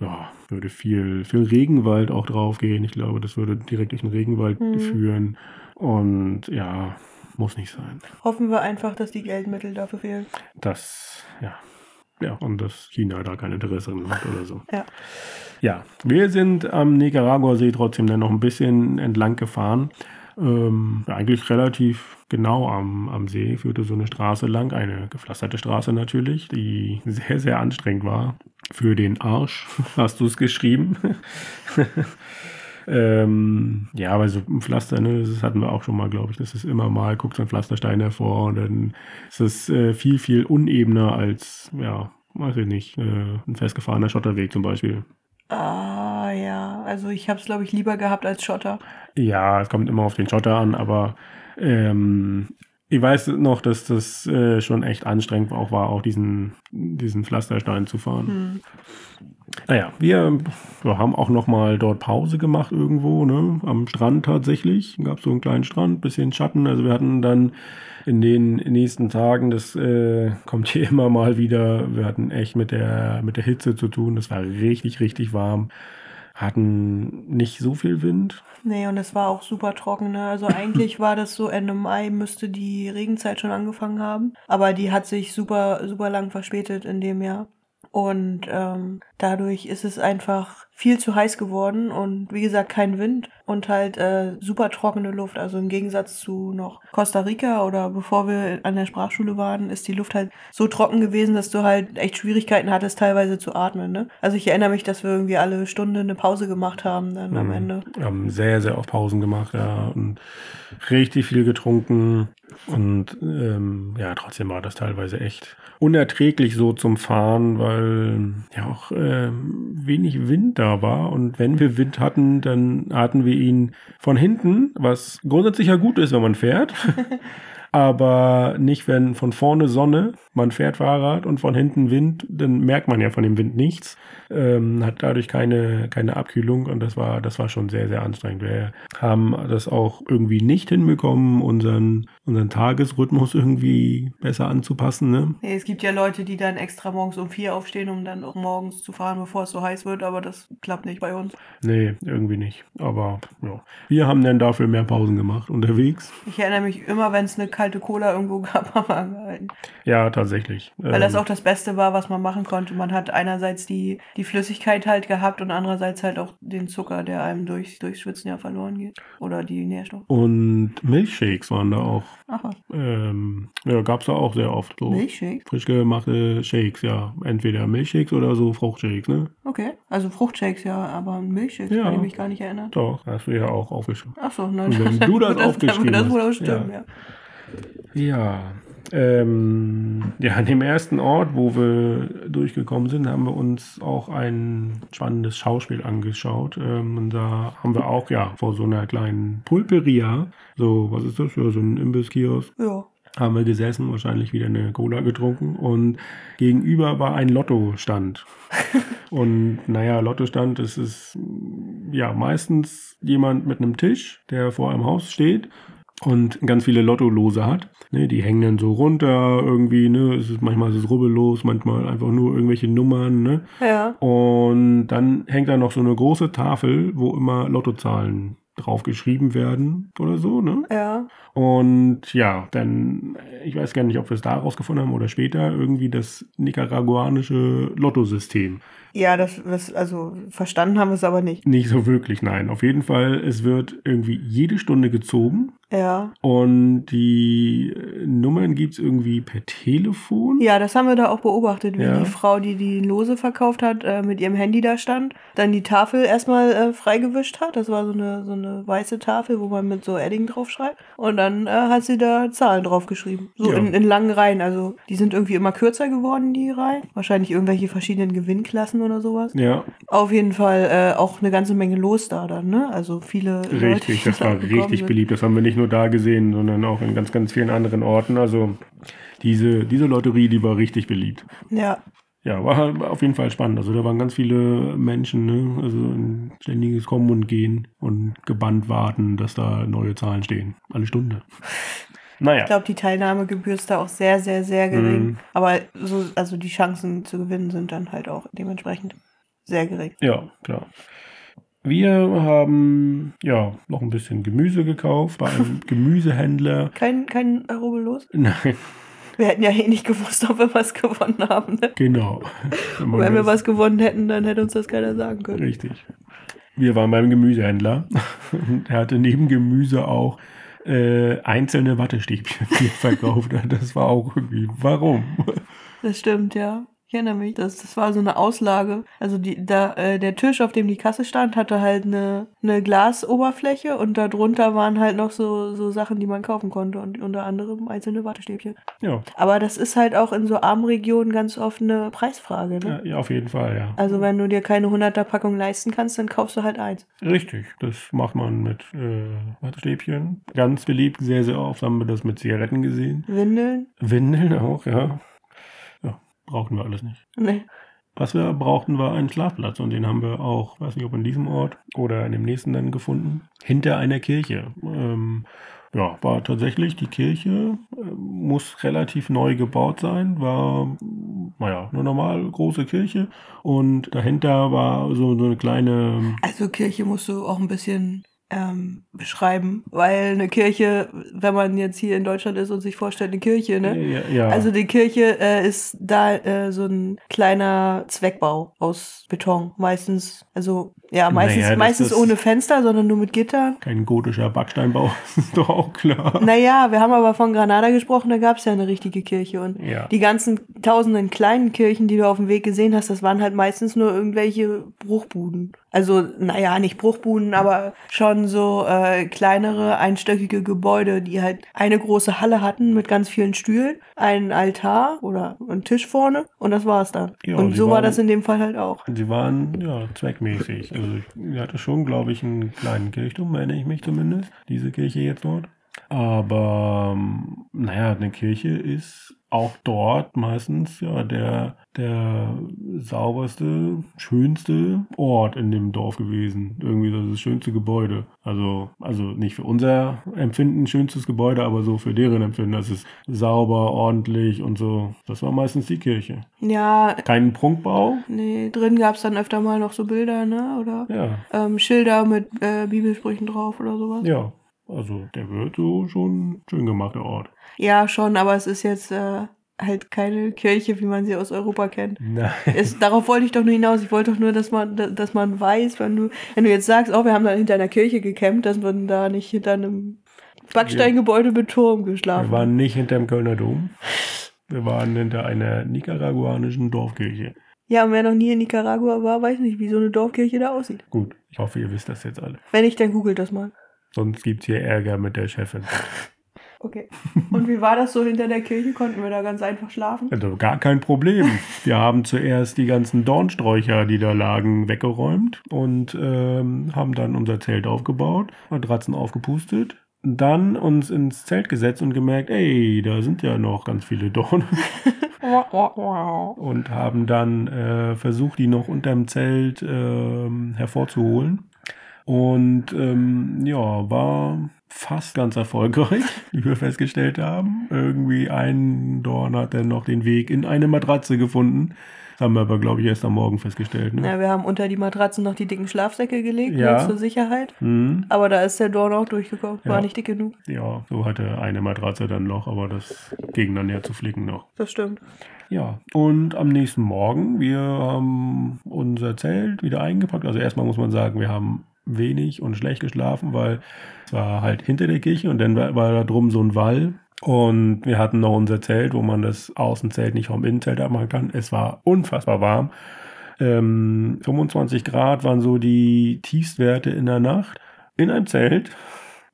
ja, würde viel, viel Regenwald auch drauf gehen. Ich glaube, das würde direkt durch den Regenwald Mhm. führen und ja, muss nicht sein. Hoffen wir einfach, dass die Geldmittel dafür fehlen. Das, ja. Ja, und dass China da kein Interesse dran hat oder so. Ja. Ja, wir sind am Nicaragua-See trotzdem dann noch ein bisschen entlang gefahren. Ähm, eigentlich relativ genau am, am See führte so eine Straße lang, eine gepflasterte Straße natürlich, die sehr, sehr anstrengend war. Für den Arsch hast du es geschrieben. Ähm, ja, aber so ein Pflaster, ne, das hatten wir auch schon mal, glaube ich. Das ist immer mal, guckt so ein Pflasterstein hervor und dann ist es äh, viel, viel unebener als, ja, weiß ich nicht, äh, ein festgefahrener Schotterweg zum Beispiel. Ah, ja. Also ich habe es, glaube ich, lieber gehabt als Schotter. Ja, es kommt immer auf den Schotter an, aber ähm, ich weiß noch, dass das äh, schon echt anstrengend auch war, auch diesen, diesen Pflasterstein zu fahren. Hm. Naja, wir, wir haben auch noch mal dort Pause gemacht irgendwo, ne? Am Strand tatsächlich. Gab so einen kleinen Strand, bisschen Schatten. Also wir hatten dann in den nächsten Tagen, das äh, kommt hier immer mal wieder, wir hatten echt mit der, mit der Hitze zu tun. Das war richtig, richtig warm. Hatten nicht so viel Wind. Nee, und es war auch super trocken. Ne? Also eigentlich war das so Ende Mai, müsste die Regenzeit schon angefangen haben. Aber die hat sich super, super lang verspätet in dem Jahr. Und ähm, dadurch ist es einfach viel zu heiß geworden und wie gesagt kein Wind und halt äh, super trockene Luft. Also im Gegensatz zu noch Costa Rica oder bevor wir an der Sprachschule waren, ist die Luft halt so trocken gewesen, dass du halt echt Schwierigkeiten hattest, teilweise zu atmen. Ne? Also ich erinnere mich, dass wir irgendwie alle Stunde eine Pause gemacht haben dann am Mhm. Ende. Wir haben sehr, sehr oft Pausen gemacht, ja, und richtig viel getrunken. Und ähm, ja, trotzdem war das teilweise echt unerträglich so zum Fahren, weil ja auch ähm, wenig Wind da war. Und wenn wir Wind hatten, dann hatten wir ihn von hinten, was grundsätzlich ja gut ist, wenn man fährt. Aber nicht, wenn von vorne Sonne, man fährt Fahrrad und von hinten Wind, dann merkt man ja von dem Wind nichts. Ähm, hat dadurch keine, keine Abkühlung und das war, das war schon sehr, sehr anstrengend. Wir haben das auch irgendwie nicht hinbekommen, unseren, unseren Tagesrhythmus irgendwie besser anzupassen. Ne? Nee, es gibt ja Leute, die dann extra morgens um vier aufstehen, um dann auch morgens zu fahren, bevor es so heiß wird, aber das klappt nicht bei uns. Nee, irgendwie nicht. Aber ja, wir haben dann dafür mehr Pausen gemacht unterwegs. Ich erinnere mich immer, wenn es eine kalte Cola irgendwo gab, haben wir angehalten. Ja, tatsächlich. Weil das Ähm, auch das Beste war, was man machen konnte. Man hat einerseits die, die Flüssigkeit halt gehabt und andererseits halt auch den Zucker, der einem durch, durchs Schwitzen ja verloren geht. Oder die Nährstoffe. und Milchshakes waren da auch. Ach was. Ähm, ja, gab es da auch sehr oft. So. Milchshake? Frisch gemachte Shakes, ja. Entweder Milchshakes oder so Fruchtshakes, ne? Okay. Also Fruchtshakes ja, aber Milchshakes Ja. kann ich mich gar nicht erinnern. Doch, hast du ja auch aufgeschrieben. Ach so, nein. Und wenn du das aufgeschrieben das wohl auch hast, stimmen, ja. ja. Ja. Ähm, ja, an dem ersten Ort, wo wir durchgekommen sind, haben wir uns auch ein spannendes Schauspiel angeschaut. Ähm, und da haben wir auch, ja, vor so einer kleinen Pulperia, so, was ist das? Ja, so ein Imbisskiosk. Ja. haben wir gesessen, wahrscheinlich wieder eine Cola getrunken und gegenüber war ein Lottostand. und naja, Lottostand, das ist ja meistens jemand mit einem Tisch, der vor einem Haus steht und ganz viele Lottolose hat. Ne, die hängen dann so runter irgendwie, ne? Es ist, manchmal ist es rubbellos, manchmal einfach nur irgendwelche Nummern, ne? Ja. Und dann hängt da noch so eine große Tafel, wo immer Lottozahlen drauf geschrieben werden oder so, ne? Ja. Und ja, dann, ich weiß gar nicht, ob wir es da rausgefunden haben oder später, irgendwie das nicaraguanische Lottosystem. Ja, das, das, also verstanden haben wir es aber nicht. Nicht so wirklich, nein. Auf jeden Fall, es wird irgendwie jede Stunde gezogen Ja. und die äh, Nummern gibt es irgendwie per Telefon. Ja, das haben wir da auch beobachtet, wie Ja. die Frau, die die Lose verkauft hat, äh, mit ihrem Handy da stand, dann die Tafel erstmal äh, freigewischt hat. Das war so eine, so eine weiße Tafel, wo man mit so Edding draufschreibt. Und dann äh, hat sie da Zahlen draufgeschrieben. So Ja. in, in langen Reihen. Also die sind irgendwie immer kürzer geworden, die Reihen. Wahrscheinlich irgendwelche verschiedenen Gewinnklassen oder sowas. Ja, Auf jeden Fall äh, auch eine ganze Menge los da dann, ne? Also viele Leute, richtig, die das da war richtig sind. beliebt. Das haben wir nicht nur da gesehen, sondern auch in ganz, ganz vielen anderen Orten. Also diese, diese Lotterie, die war richtig beliebt. Ja, Ja, war auf jeden Fall spannend. Also da waren ganz viele Menschen, ne? also ein ständiges Kommen und Gehen und gebannt warten, dass da neue Zahlen stehen. Alle Stunde. Naja, Ich glaube, die Teilnahmegebühr ist da auch sehr, sehr, sehr gering. Mhm. Aber so, also die Chancen zu gewinnen sind dann halt auch dementsprechend sehr gering. ja, klar. Wir haben ja noch ein bisschen Gemüse gekauft bei einem Gemüsehändler. Kein, kein Rubbellos. Nein, Wir hätten ja eh nicht gewusst, ob wir was gewonnen haben. Ne? genau. Wenn Wenn wir was gewonnen hätten, dann hätte uns das keiner sagen können. Richtig. Wir waren beim Gemüsehändler. Und er hatte neben Gemüse auch äh, einzelne Wattestäbchen er verkauft hat. Das war auch irgendwie, warum? Das stimmt, ja. Ich erinnere mich, das, das war so eine Auslage. Also die, da, äh, der Tisch, auf dem die Kasse stand, hatte halt eine, eine Glasoberfläche und darunter waren halt noch so, so Sachen, die man kaufen konnte und unter anderem einzelne Wattestäbchen. Ja, Aber das ist halt auch in so armen Regionen ganz oft eine Preisfrage. Ne? ja, ja auf jeden Fall, ja. Also wenn du dir keine 100er Packung leisten kannst, dann kaufst du halt eins. Richtig, das macht man mit äh, Wattestäbchen. Ganz beliebt, sehr, sehr oft haben wir das mit Zigaretten gesehen. Windeln? Windeln auch, ja. Brauchten wir alles nicht. Nee. Was wir brauchten, war ein Schlafplatz und den haben wir auch, weiß nicht, ob in diesem Ort oder in dem nächsten dann gefunden, hinter einer Kirche. Ähm, ja, war tatsächlich die Kirche, äh, muss relativ neu gebaut sein, war, naja, eine normal große Kirche und dahinter war so, so eine kleine, Also Kirche musst du auch ein bisschen ähm, beschreiben, weil eine Kirche, wenn man jetzt hier in Deutschland ist und sich vorstellt, eine Kirche, ne? ja, ja, Also die Kirche äh, ist da äh, so ein kleiner Zweckbau aus Beton, meistens. Also ja, meistens, Naja, meistens ist- ohne Fenster, sondern nur mit Gittern. kein gotischer Backsteinbau, ist doch auch klar. Naja, wir haben aber von Granada gesprochen, da gab es ja eine richtige Kirche. Und Ja. die ganzen tausenden kleinen Kirchen, die du auf dem Weg gesehen hast, das waren halt meistens nur irgendwelche Bruchbuden. Also, naja, nicht Bruchbuden, aber schon so äh, kleinere, einstöckige Gebäude, die halt eine große Halle hatten mit ganz vielen Stühlen, einen Altar oder einen Tisch vorne und das war's dann. Ja, und so war das in dem Fall halt auch. Sie waren ja zweckmäßig. Also ich hatte schon, glaube ich, einen kleinen Kirchturm, erinnere ich mich zumindest. Diese Kirche jetzt dort. Aber ähm, naja, eine Kirche ist auch dort meistens ja der, der sauberste, schönste Ort in dem Dorf gewesen. Irgendwie das, das schönste Gebäude. Also, also nicht für unser Empfinden schönstes Gebäude, aber so für deren Empfinden. Das ist sauber, ordentlich und so. Das war meistens die Kirche. Ja, Kein Prunkbau. nee, drin gab's dann öfter mal noch so Bilder, ne? Oder Ja, ähm, Schilder mit äh, Bibelsprüchen drauf oder sowas. Ja, also der wird so schon schön gemacht, der Ort. Ja, schon, aber es ist jetzt äh, halt keine Kirche, wie man sie aus Europa kennt. Nein. Es, darauf wollte ich doch nur hinaus. Ich wollte doch nur, dass man, dass man weiß, wenn du, wenn du jetzt sagst, oh, wir haben da hinter einer Kirche gecampt, dass man da nicht hinter einem Backsteingebäude mit Turm Wir geschlafen hat. waren nicht hinterm Kölner Dom. Wir waren hinter einer nicaraguanischen Dorfkirche. Ja, und wer noch nie in Nicaragua war, weiß nicht, wie so eine Dorfkirche da aussieht. Gut, ich hoffe, ihr wisst das jetzt alle. Wenn nicht, dann googelt das mal. Sonst gibt es hier Ärger mit der Chefin. Okay. Und wie war das so hinter der Kirche? Konnten wir da ganz einfach schlafen? Also gar kein Problem. Wir haben zuerst die ganzen Dornsträucher, die da lagen, weggeräumt und ähm, haben dann unser Zelt aufgebaut, Matratzen aufgepustet, dann uns ins Zelt gesetzt und gemerkt, ey, da sind ja noch ganz viele Dornen. und haben dann äh, versucht, die noch unterm Zelt ähm, hervorzuholen. Und ähm, ja, war fast ganz erfolgreich, wie wir festgestellt haben. Irgendwie ein Dorn hat dann noch den Weg in eine Matratze gefunden. Das haben wir aber, glaube ich, erst am Morgen festgestellt. Ne? Ja, wir haben unter die Matratzen noch die dicken Schlafsäcke gelegt, Ja. zur Sicherheit. Hm, Aber da ist der Dorn auch durchgekommen. War Ja. nicht dick genug. ja, so hatte eine Matratze dann noch, aber das ging dann ja zu flicken noch. Das stimmt. Ja, und am nächsten Morgen, wir haben unser Zelt wieder eingepackt. Also erstmal muss man sagen, wir haben wenig und schlecht geschlafen, weil es war halt hinter der Kirche und dann war, war da drum so ein Wall. Und wir hatten noch unser Zelt, wo man das Außenzelt nicht vom Innenzelt abmachen kann. Es war unfassbar warm. Ähm, 25 Grad waren so die Tiefstwerte in der Nacht. In einem Zelt,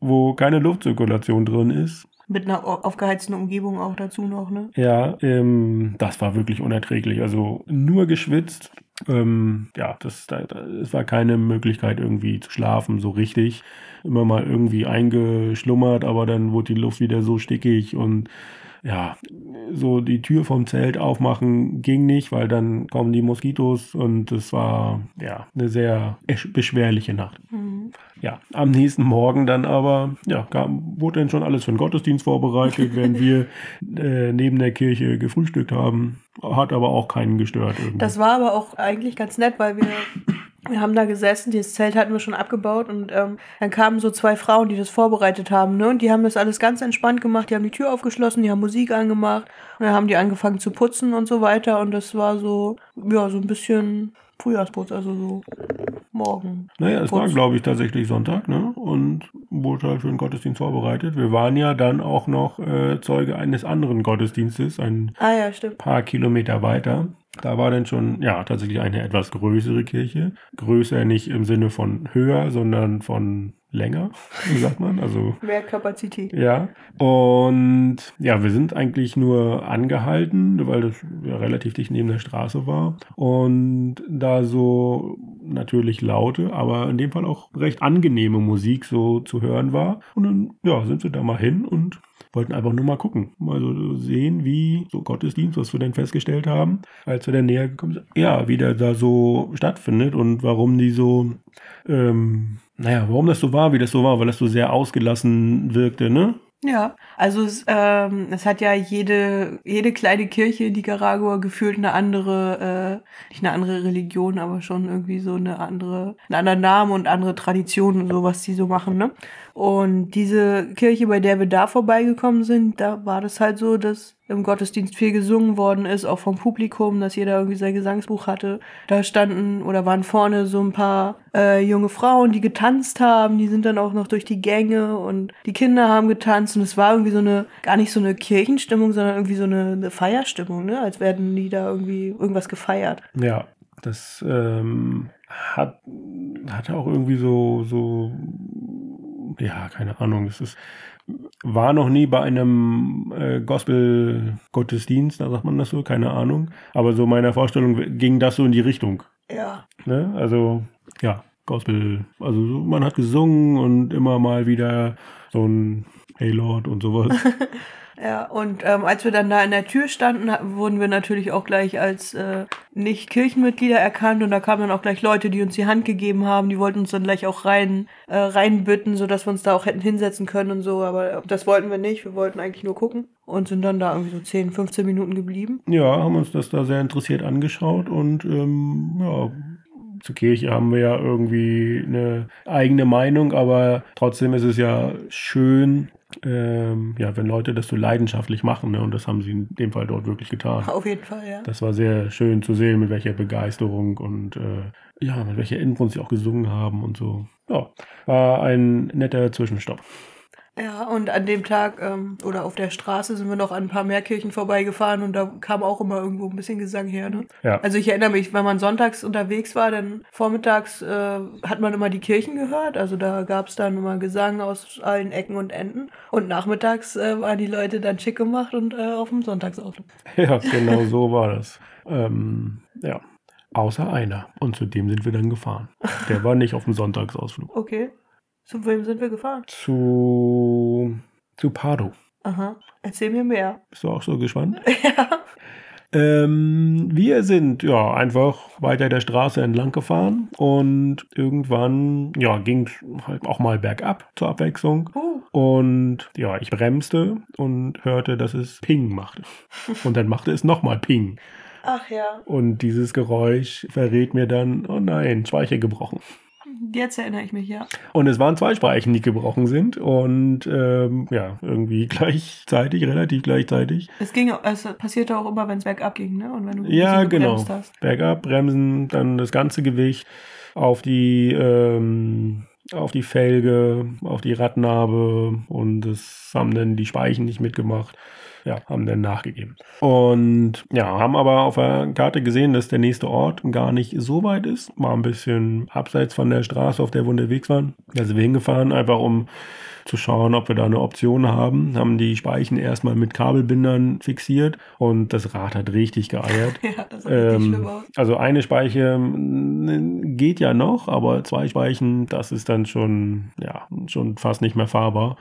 wo keine Luftzirkulation drin ist. Mit einer au- aufgeheizten Umgebung auch dazu noch, ne? Ja, ähm, das war wirklich unerträglich. Also nur geschwitzt. Ähm, ja, das, da, da, es war keine Möglichkeit irgendwie zu schlafen, so richtig. Immer mal irgendwie eingeschlummert, aber dann wurde die Luft wieder so stickig und ja, so die Tür vom Zelt aufmachen ging nicht, weil dann kommen die Moskitos und es war ja eine sehr esch- beschwerliche Nacht. Mhm. Ja, am nächsten Morgen dann aber, ja, kam, wurde dann schon alles für den Gottesdienst vorbereitet, während wir äh, neben der Kirche gefrühstückt haben. Hat aber auch keinen gestört irgendwie. Das war aber auch eigentlich ganz nett, weil wir, wir haben da gesessen, das Zelt hatten wir schon abgebaut und ähm, dann kamen so zwei Frauen, die das vorbereitet haben, ne? Und die haben das alles ganz entspannt gemacht, die haben die Tür aufgeschlossen, die haben Musik angemacht und dann haben die angefangen zu putzen und so weiter. Und das war so, ja, so ein bisschen Frühjahrsputz, also so morgen. naja, es war, glaube ich, tatsächlich Sonntag, ne? Und wurde halt für den Gottesdienst vorbereitet. Wir waren ja dann auch noch äh, Zeuge eines anderen Gottesdienstes, ein Ah ja, paar Kilometer weiter. Da war dann schon, ja, tatsächlich eine etwas größere Kirche. Größer nicht im Sinne von höher, sondern von länger, wie sagt man? Also Mehr Kapazität. ja, und ja, wir sind eigentlich nur angehalten, weil das ja relativ dicht neben der Straße war. Und da so natürlich laute, aber in dem Fall auch recht angenehme Musik so zu hören war. Und dann, ja, sind wir da mal hin und wollten einfach nur mal gucken. Mal so sehen, wie so Gottesdienst, was wir denn festgestellt haben, als wir dann näher gekommen sind. Ja, wie der da so stattfindet und warum die so, ähm, naja, warum das so war, wie das so war, weil das so sehr ausgelassen wirkte, ne? Ja, also es, ähm, es hat ja jede, jede kleine Kirche in Nicaragua gefühlt eine andere, äh, nicht eine andere Religion, aber schon irgendwie so eine andere, einen anderen Namen und andere Traditionen und so, was die so machen, ne? Und diese Kirche, bei der wir da vorbeigekommen sind, da war das halt so, dass im Gottesdienst viel gesungen worden ist, auch vom Publikum, dass jeder irgendwie sein Gesangsbuch hatte. Da standen oder waren vorne so ein paar äh, junge Frauen, die getanzt haben, die sind dann auch noch durch die Gänge und die Kinder haben getanzt und es war irgendwie so eine, gar nicht so eine Kirchenstimmung, sondern irgendwie so eine, eine Feierstimmung, ne? Als werden die da irgendwie irgendwas gefeiert. Ja, das ähm, hat, hat auch irgendwie so, so, ja, keine Ahnung, es ist, war noch nie bei einem äh, Gospel-Gottesdienst, da sagt man das so, keine Ahnung. Aber so meiner Vorstellung ging das so in die Richtung. Ja. Ne? Also, ja, Gospel, also so, man hat gesungen und immer mal wieder so ein Hey Lord und sowas. Ja, und ähm, als wir dann da in der Tür standen, wurden wir natürlich auch gleich als äh, Nicht-Kirchenmitglieder erkannt und da kamen dann auch gleich Leute, die uns die Hand gegeben haben, die wollten uns dann gleich auch rein äh, reinbitten, sodass wir uns da auch hätten hinsetzen können und so, aber das wollten wir nicht, wir wollten eigentlich nur gucken und sind dann da irgendwie so 10, 15 Minuten geblieben. Ja, haben uns das da sehr interessiert angeschaut und ähm, ja, zur Kirche haben wir ja irgendwie eine eigene Meinung, aber trotzdem ist es ja schön, ähm, ja, wenn Leute das so leidenschaftlich machen, ne? und das haben sie in dem Fall dort wirklich getan. Auf jeden Fall, ja. Das war sehr schön zu sehen, mit welcher Begeisterung und äh, ja, mit welcher Inbrunst sie auch gesungen haben und so. Ja, war ein netter Zwischenstopp. Ja, und an dem Tag ähm, oder auf der Straße sind wir noch an ein paar mehr Kirchen vorbeigefahren und da kam auch immer irgendwo ein bisschen Gesang her. Ne? Ja. Also ich erinnere mich, wenn man sonntags unterwegs war, dann vormittags äh, hat man immer die Kirchen gehört. Also da gab es dann immer Gesang aus allen Ecken und Enden. Und nachmittags äh, waren die Leute dann schick gemacht und äh, auf dem Sonntagsauto. Ja, genau so war das. Ähm, ja, außer einer. Und zu dem sind wir dann gefahren. Der war nicht auf dem Sonntagsausflug. Okay. Zu wem sind wir gefahren? Zu, zu Pardo. Aha. Erzähl mir mehr. Bist du auch so gespannt? ja. Ähm, wir sind ja einfach weiter der Straße entlang gefahren und irgendwann ja, ging es halt auch mal bergab zur Abwechslung. Uh. Und ja, ich bremste und hörte, dass es Ping machte. Und dann machte es nochmal Ping. Ach ja. Und dieses Geräusch verrät mir dann, oh nein, Speicher gebrochen. Jetzt erinnere ich mich, ja. Und es waren zwei Speichen, die gebrochen sind. Und ähm, ja, irgendwie gleichzeitig, relativ gleichzeitig. Es ging, es passierte auch immer, wenn es bergab ging, ne? Und wenn du Ja, genau. hast. Bergab, bremsen, dann das ganze Gewicht auf die, ähm, auf die Felge, auf die Radnabe und das haben dann die Speichen nicht mitgemacht. Ja, haben dann nachgegeben. Und ja, haben aber auf der Karte gesehen, dass der nächste Ort gar nicht so weit ist. War ein bisschen abseits von der Straße, auf der wir unterwegs waren. Da sind wir hingefahren, einfach um zu schauen, ob wir da eine Option haben. Haben die Speichen erstmal mit Kabelbindern fixiert und das Rad hat richtig geeiert. Ja, das sah schlimm Ähm, aus. also eine Speiche geht ja noch, aber zwei Speichen, das ist dann schon, ja, schon fast nicht mehr fahrbar.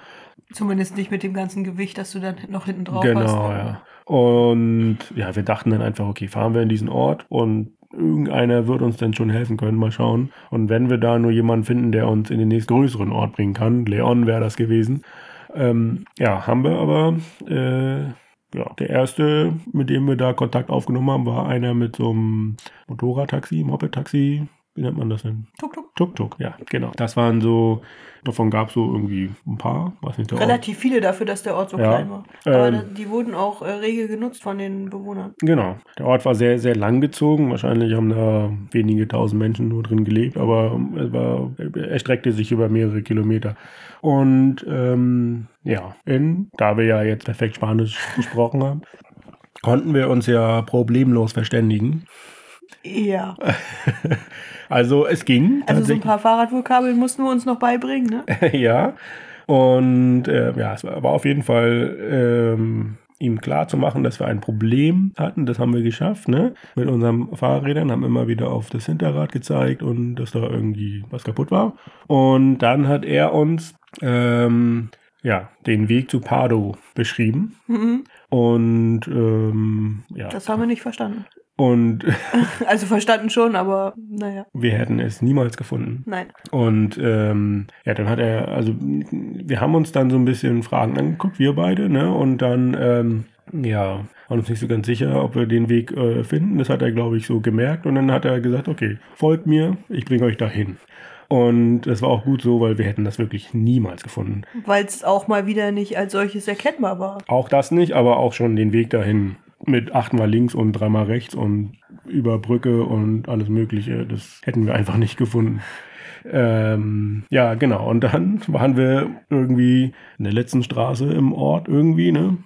Zumindest nicht mit dem ganzen Gewicht, das du dann noch hinten drauf genau, hast. ja. Und ja, wir dachten dann einfach, okay, fahren wir in diesen Ort und irgendeiner wird uns dann schon helfen können, mal schauen. Und wenn wir da nur jemanden finden, der uns in den nächstgrößeren Ort bringen kann, Leon wäre das gewesen. Ähm, ja, haben wir aber, äh, ja, der erste, mit dem wir da Kontakt aufgenommen haben, war einer mit so einem Motorradtaxi, Moped-Taxi, wie nennt man das denn? Tuk tuk. Tuk-Tuk, ja, genau. Das waren so, davon gab es so irgendwie ein paar, weiß nicht, der Ort. Relativ viele dafür, dass der Ort so Ja. klein war. Aber Ähm. die wurden auch äh, rege genutzt von den Bewohnern. Genau. Der Ort war sehr, sehr lang gezogen. Wahrscheinlich haben da wenige tausend Menschen nur drin gelebt, aber es war, er erstreckte sich über mehrere Kilometer. Und ähm, ja, in, da wir ja jetzt perfekt Spanisch gesprochen haben, konnten wir uns ja problemlos verständigen. Ja. Also es ging. Also so ein paar Fahrradvokabeln mussten wir uns noch beibringen, ne? ja. Und äh, ja, es war war auf jeden Fall ähm, ihm klar zu machen, dass wir ein Problem hatten. Das haben wir geschafft, ne? Mit unseren Fahrrädern haben immer wieder auf das Hinterrad gezeigt und dass da irgendwie was kaputt war. Und dann hat er uns ähm, ja den Weg zu Pardo beschrieben. Mhm. Und ähm, ja. Das haben wir nicht verstanden. Und Also verstanden schon, aber naja, wir hätten es niemals gefunden. nein. Und ähm, ja, dann hat er, also wir haben uns dann so ein bisschen Fragen angeguckt, wir beide, ne? Und dann, ähm, ja, waren uns nicht so ganz sicher, ob wir den Weg äh, finden. Das hat er, glaube ich, so gemerkt. Und dann hat er gesagt, okay, folgt mir, ich bringe euch dahin. Und das war auch gut so, weil wir hätten das wirklich niemals gefunden. Weil es auch mal wieder nicht als solches erkennbar war. Auch das nicht, aber auch schon den Weg dahin mit achtmal links und dreimal rechts und über Brücke und alles Mögliche. Das hätten wir einfach nicht gefunden. Ähm, ja, genau. Und dann waren wir irgendwie in der letzten Straße im Ort irgendwie, ne?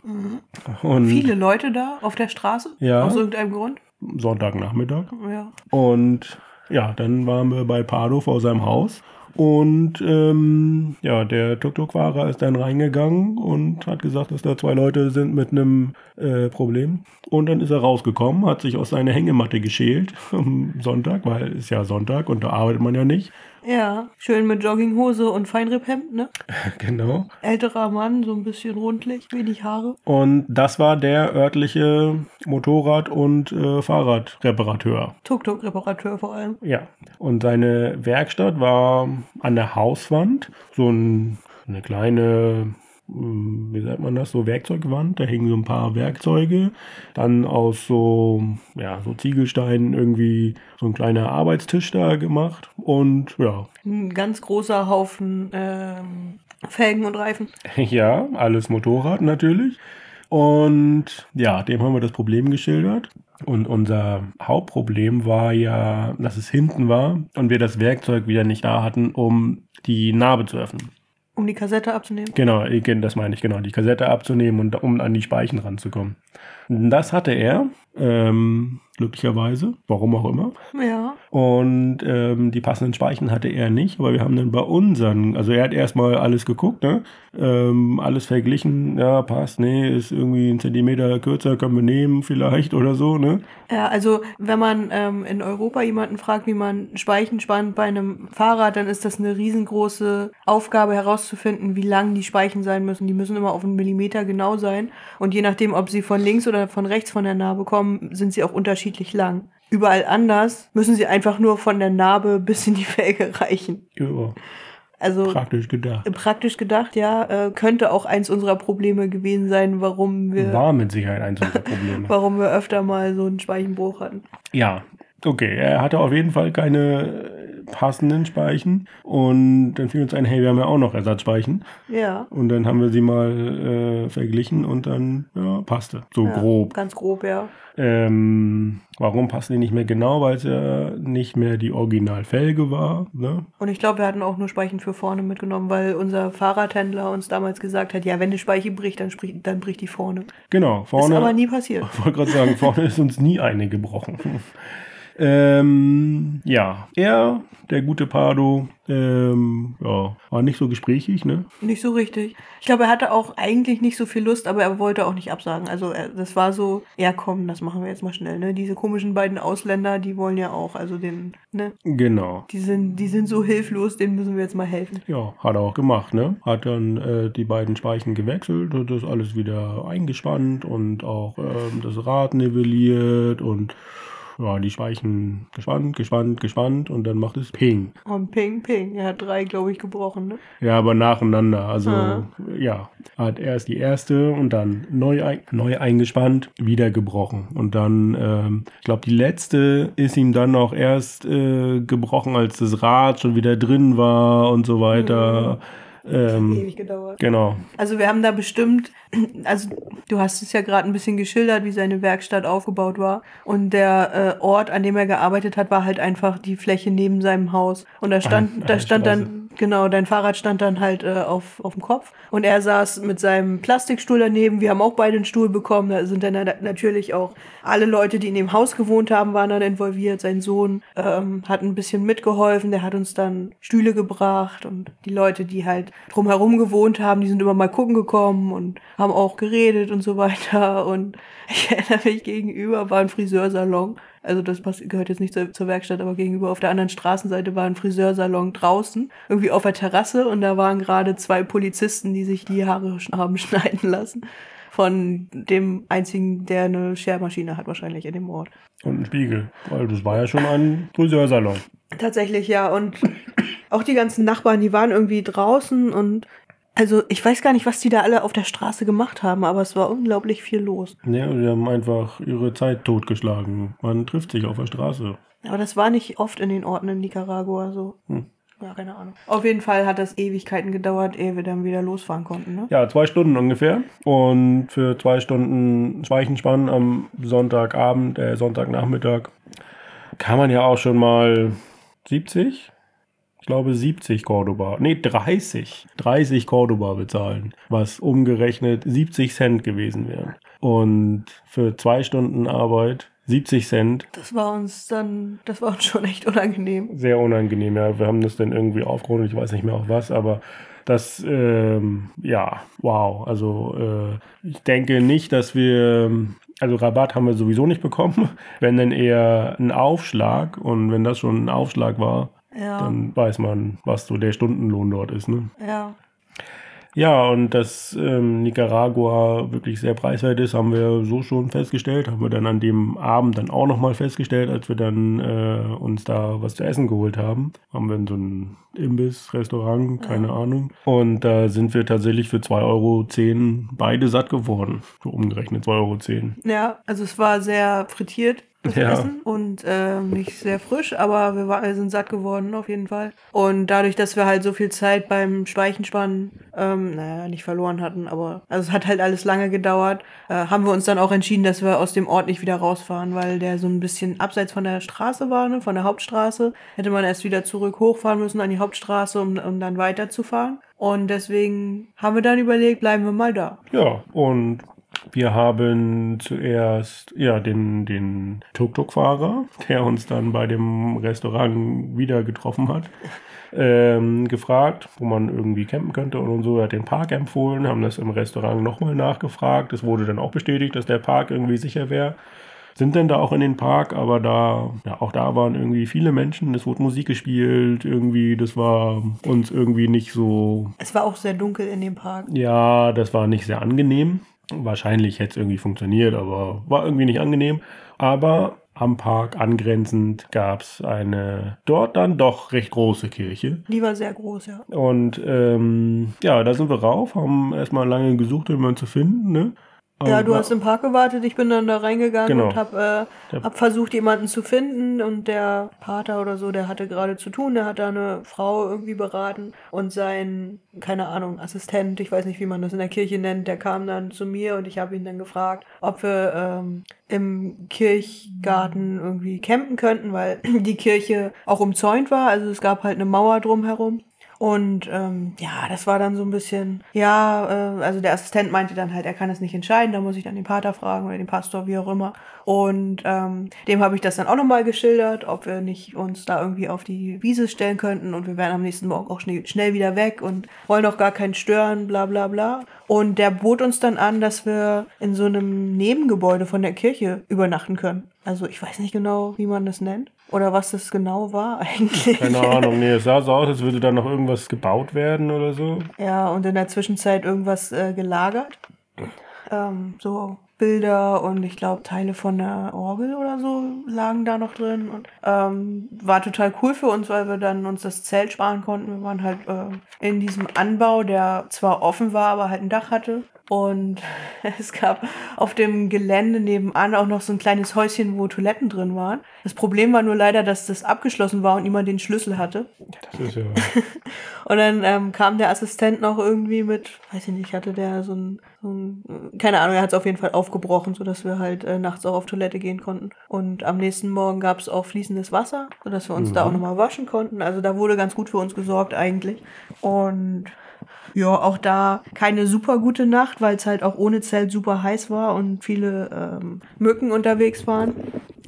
Und Viele Leute da auf der Straße? Ja. Aus irgendeinem Grund? Sonntagnachmittag. Ja. Und ja, dann waren wir bei Pardo vor seinem Haus. Und ähm, ja, der Tuk-Tuk-Fahrer ist dann reingegangen und hat gesagt, dass da zwei Leute sind mit einem äh, Problem. Und dann ist er rausgekommen, hat sich aus seiner Hängematte geschält am Sonntag, weil es ja Sonntag und da arbeitet man ja nicht. Ja. Schön mit Jogginghose und Feinripphemd, ne? genau. Älterer Mann, so ein bisschen rundlich, wenig Haare. Und das war der örtliche Motorrad- und äh, Fahrradreparateur. Tuk-Tuk-Reparateur vor allem. Ja, und seine Werkstatt war an der Hauswand, so ein, eine kleine, wie sagt man das, so Werkzeugwand, da hingen so ein paar Werkzeuge, dann aus so, ja, so Ziegelsteinen irgendwie so ein kleiner Arbeitstisch da gemacht und ja, Ein ganz großer Haufen ähm, Felgen und Reifen. ja, alles Motorrad natürlich. Und ja, dem haben wir das Problem geschildert. Und unser Hauptproblem war ja, dass es hinten war und wir das Werkzeug wieder nicht da hatten, um die Narbe zu öffnen. Um die Kassette abzunehmen. Genau, das meine ich, genau, die Kassette abzunehmen und um an die Speichen ranzukommen. Das hatte er, ähm, glücklicherweise, warum auch immer. Ja. Und ähm, die passenden Speichen hatte er nicht, aber wir haben dann bei unseren, also er hat erstmal alles geguckt, ne? ähm, alles verglichen, ja, passt, nee, ist irgendwie ein Zentimeter kürzer, können wir nehmen vielleicht oder so, ne? Ja, also wenn man ähm, in Europa jemanden fragt, wie man Speichen spannt bei einem Fahrrad, dann ist das eine riesengroße Aufgabe herauszufinden, wie lang die Speichen sein müssen. Die müssen immer auf einen Millimeter genau sein. Und je nachdem, ob sie von links oder von rechts von der Narbe kommen, sind sie auch unterschiedlich lang. Überall anders müssen sie einfach nur von der Narbe bis in die Felge reichen. Ja, Also praktisch gedacht. praktisch gedacht, ja, äh, könnte auch eins unserer Probleme gewesen sein, warum wir, War mit Sicherheit eins unserer Probleme. warum wir öfter mal so einen Speichenbruch hatten. Ja, okay. Er hatte auf jeden Fall keine äh, passenden Speichen. Und dann fiel uns ein, hey, wir haben ja auch noch Ersatzspeichen. Ja. Und dann haben wir sie mal äh, verglichen und dann, ja, passte. So ja, grob. Ganz grob, ja. Ähm, warum passen die nicht mehr genau? Weil es ja nicht mehr die Originalfelge war. Ne? Und ich glaube, wir hatten auch nur Speichen für vorne mitgenommen, weil unser Fahrradhändler uns damals gesagt hat, ja, wenn die Speiche bricht, dann, sprich, dann bricht die vorne. Genau, Ist vorne. aber nie passiert. Ich wollte gerade sagen, vorne ist uns nie eine gebrochen. Ähm, ja, er, der gute Pardo, ähm, ja, war nicht so gesprächig, ne? Nicht so richtig. Ich glaube, er hatte auch eigentlich nicht so viel Lust, aber er wollte auch nicht absagen. Also er, das war so, ja komm, das machen wir jetzt mal schnell. Ne? Diese komischen beiden Ausländer, die wollen ja auch, also den, ne? Genau. Die sind, die sind so hilflos, denen müssen wir jetzt mal helfen. Ja, hat er auch gemacht, ne? Hat dann äh, die beiden Speichen gewechselt und das alles wieder eingespannt und auch ähm, das Rad nivelliert und ja, die Speichen gespannt, gespannt, gespannt und dann macht es Ping. Und ping, ping. Er hat drei, glaube ich, gebrochen, ne? Ja, aber nacheinander. Also, Ah. ja, hat erst die erste und dann neu, ein, neu eingespannt, wieder gebrochen. Und dann, ähm, ich glaube, die letzte ist ihm dann auch erst äh, gebrochen, als das Rad schon wieder drin war und so weiter. Ähm, Ewig gedauert. genau. Also wir haben da bestimmt, also du hast es ja gerade ein bisschen geschildert, wie seine Werkstatt aufgebaut war. Und der äh, Ort, an dem er gearbeitet hat, war halt einfach die Fläche neben seinem Haus. Und da stand, Eine- da stand Straße. dann, genau, dein Fahrrad stand dann halt äh, auf, auf dem Kopf. Und er saß mit seinem Plastikstuhl daneben. Wir haben auch beide einen Stuhl bekommen. Da sind dann na- natürlich auch alle Leute, die in dem Haus gewohnt haben, waren dann involviert. Sein Sohn ähm, hat ein bisschen mitgeholfen. Der hat uns dann Stühle gebracht. Und die Leute, die halt drumherum gewohnt haben, die sind immer mal gucken gekommen und haben auch geredet und so weiter. Und ich erinnere mich, gegenüber war ein Friseursalon. Also das gehört jetzt nicht zur, zur Werkstatt, aber gegenüber auf der anderen Straßenseite war ein Friseursalon draußen, irgendwie auf der Terrasse. Und da waren gerade zwei Polizisten, die sich die Haare haben schneiden lassen. Von dem einzigen, der eine Schermaschine hat, wahrscheinlich in dem Ort. Und ein Spiegel. Weil das war ja schon ein Friseursalon. Tatsächlich, ja. Und auch die ganzen Nachbarn, die waren irgendwie draußen und also ich weiß gar nicht, was die da alle auf der Straße gemacht haben, aber es war unglaublich viel los. Ja, die haben einfach ihre Zeit totgeschlagen. Man trifft sich auf der Straße. Aber das war nicht oft in den Orten in Nicaragua so. Hm. Ja, keine Ahnung. Auf jeden Fall hat das Ewigkeiten gedauert, ehe wir dann wieder losfahren konnten, ne? Ja, zwei Stunden ungefähr. Und für zwei Stunden Schweichenspann am Sonntagabend, äh, Sonntagnachmittag, kann man ja auch schon mal 70, ich glaube 70 Cordoba, nee 30, 30 Cordoba bezahlen, was umgerechnet 70 Cent gewesen wären. Und für zwei Stunden Arbeit 70 Cent, Das war uns dann, das war uns schon echt unangenehm. sehr unangenehm. Ja, wir haben das dann irgendwie aufgerundet, ich weiß nicht mehr auf was, aber das, ähm, ja, wow. Also äh, ich denke nicht, dass wir, also Rabatt haben wir sowieso nicht bekommen, wenn dann eher ein Aufschlag und wenn das schon ein Aufschlag war, Ja, dann weiß man, was so der Stundenlohn dort ist. Ne? ja. Ja, und dass ähm, Nicaragua wirklich sehr preiswert ist, haben wir so schon festgestellt. Haben wir dann an dem Abend dann auch nochmal festgestellt, als wir dann äh, uns da was zu essen geholt haben. Haben wir in so ein Imbiss, Restaurant, keine Ahnung. Und da sind wir tatsächlich für 2,10 Euro beide satt geworden. So umgerechnet 2,10 Euro. Ja, also es war sehr frittiert, das Ja. Essen. Und ähm, nicht sehr frisch, aber wir, war, wir sind satt geworden auf jeden Fall. Und dadurch, dass wir halt so viel Zeit beim Speichenspannen, ähm, naja, nicht verloren hatten, aber also es hat halt alles lange gedauert, äh, haben wir uns dann auch entschieden, dass wir aus dem Ort nicht wieder rausfahren, weil der so ein bisschen abseits von der Straße war, ne, von der Hauptstraße. Hätte man erst wieder zurück hochfahren müssen an die Hauptstraße, um, um dann weiterzufahren. Und deswegen haben wir dann überlegt, bleiben wir mal da. Ja, und wir haben zuerst ja, den, den Tuk-Tuk-Fahrer, der uns dann bei dem Restaurant wieder getroffen hat, ähm, gefragt, wo man irgendwie campen könnte und so. Er hat den Park empfohlen, haben das im Restaurant nochmal nachgefragt. Es wurde dann auch bestätigt, dass der Park irgendwie sicher wäre. Sind dann da auch in den Park, aber da, ja, auch da waren irgendwie viele Menschen. Es wurde Musik gespielt, irgendwie, das war uns irgendwie nicht so Es war auch sehr dunkel in dem Park. ja, das war nicht sehr angenehm. Wahrscheinlich hätte es irgendwie funktioniert, aber war irgendwie nicht angenehm. Aber am Park angrenzend gab es eine dort dann doch recht große Kirche. Die war sehr groß, ja. Und ähm, ja, da sind wir rauf, haben erstmal lange gesucht, um jemanden zu finden. Ne? Ja, du hast im Park gewartet, ich bin dann da reingegangen Genau. und hab, äh, hab versucht, jemanden zu finden und der Pater oder so, der hatte gerade zu tun, der hat da eine Frau irgendwie beraten und sein, keine Ahnung, Assistent, ich weiß nicht, wie man das in der Kirche nennt, der kam dann zu mir und ich habe ihn dann gefragt, ob wir ähm, im Kirchgarten irgendwie campen könnten, weil die Kirche auch umzäunt war, also es gab halt eine Mauer drumherum. Und ähm, ja, das war dann so ein bisschen, ja, äh, also der Assistent meinte dann halt, er kann es nicht entscheiden, da muss ich dann den Pater fragen oder den Pastor, wie auch immer. Und ähm, dem habe ich das dann auch nochmal geschildert, ob wir nicht uns da irgendwie auf die Wiese stellen könnten und wir wären am nächsten Morgen auch schnell, schnell wieder weg und wollen auch gar keinen stören, bla bla bla. Und der bot uns dann an, dass wir in so einem Nebengebäude von der Kirche übernachten können. Also ich weiß nicht genau, wie man das nennt oder was das genau war eigentlich. Keine Ahnung, nee, es sah so aus, als würde da noch irgendwas gebaut werden oder so. Ja, und in der Zwischenzeit irgendwas äh, gelagert. Ähm, so Bilder und ich glaube Teile von der Orgel oder so lagen da noch drin und ähm, war total cool für uns, weil wir dann uns das Zelt sparen konnten. Wir waren halt äh, in diesem Anbau, der zwar offen war, aber halt ein Dach hatte und es gab auf dem Gelände nebenan auch noch so ein kleines Häuschen, wo Toiletten drin waren. Das Problem war nur leider, dass das abgeschlossen war und niemand den Schlüssel hatte. Das ist ja. und dann ähm, kam der Assistent noch irgendwie mit, weiß ich nicht, hatte der so ein, so ein keine Ahnung, er hat es auf jeden Fall aufgebrochen, sodass wir halt äh, nachts auch auf Toilette gehen konnten. Und am nächsten Morgen gab es auch fließendes Wasser, sodass wir uns mhm. da auch nochmal waschen konnten. Also da wurde ganz gut für uns gesorgt eigentlich. Und ja, auch da keine super gute Nacht, weil es halt auch ohne Zelt super heiß war und viele ähm, Mücken unterwegs waren.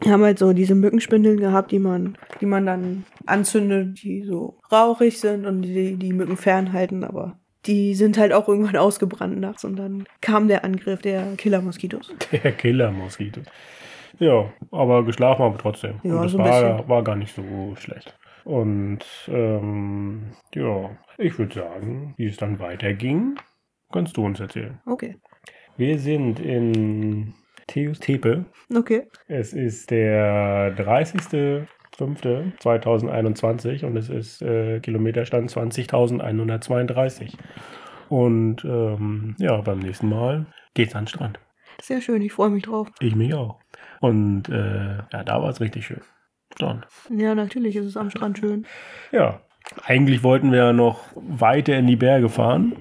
Wir haben halt so diese Mückenspindeln gehabt, die man, die man dann anzündet, die so rauchig sind und die die Mücken fernhalten, aber die sind halt auch irgendwann ausgebrannt nachts und dann kam der Angriff der Killer-Moskitos. Der Killer-Moskitos. Ja, aber geschlafen haben wir trotzdem. Ja, und das so war, war gar nicht so schlecht. Und ähm, ja, ich würde sagen, wie es dann weiterging, kannst du uns erzählen. Okay. Wir sind in Theus Tepe. Okay. Es ist der 30.05.2021 und es ist äh, Kilometerstand 20.132. Und ähm, ja, beim nächsten Mal geht's an den Strand. Sehr schön, ich freue mich drauf. Ich mich auch. Und äh, ja, da war es richtig schön. Dann. Ja, natürlich ist es am Strand schön. Ja, eigentlich wollten wir ja noch weiter in die Berge fahren.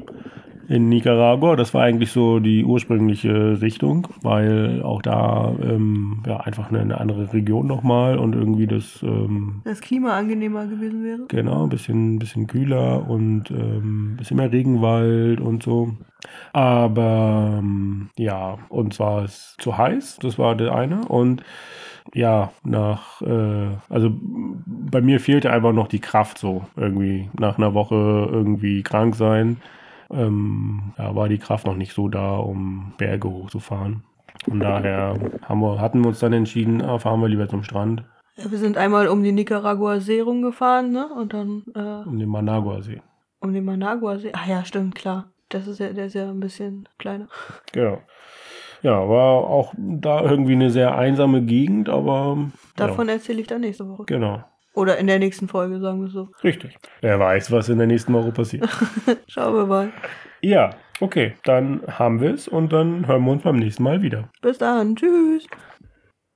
In Nicaragua. Das war eigentlich so die ursprüngliche Richtung, weil auch da ähm, ja, einfach eine, eine, andere Region nochmal und irgendwie das. Ähm, das Klima angenehmer gewesen wäre. Genau, ein bisschen, bisschen kühler und ein ähm, bisschen mehr Regenwald und so. Aber ähm, ja, uns war es zu heiß. Das war der eine. Und ja, nach, äh, also bei mir fehlte einfach noch die Kraft so irgendwie. Nach einer Woche irgendwie krank sein, ähm, ja, war die Kraft noch nicht so da, um Berge hochzufahren. Von daher haben wir, hatten wir uns dann entschieden, ah, fahren wir lieber zum Strand. Wir sind einmal um die Nicaragua-See rumgefahren, ne? Und dann. Äh, um den Managua-See. Um den Managua-See. Ah ja, stimmt, klar. Das ist ja, der ist ja ein bisschen kleiner. Genau. Ja, war auch da irgendwie eine sehr einsame Gegend, aber. Davon ja. erzähle ich dann nächste Woche. Genau. Oder in der nächsten Folge, sagen wir so. Richtig. Wer weiß, was in der nächsten Woche passiert. Schauen wir mal. Ja, okay. Dann haben wir es und dann hören wir uns beim nächsten Mal wieder. Bis dann. Tschüss.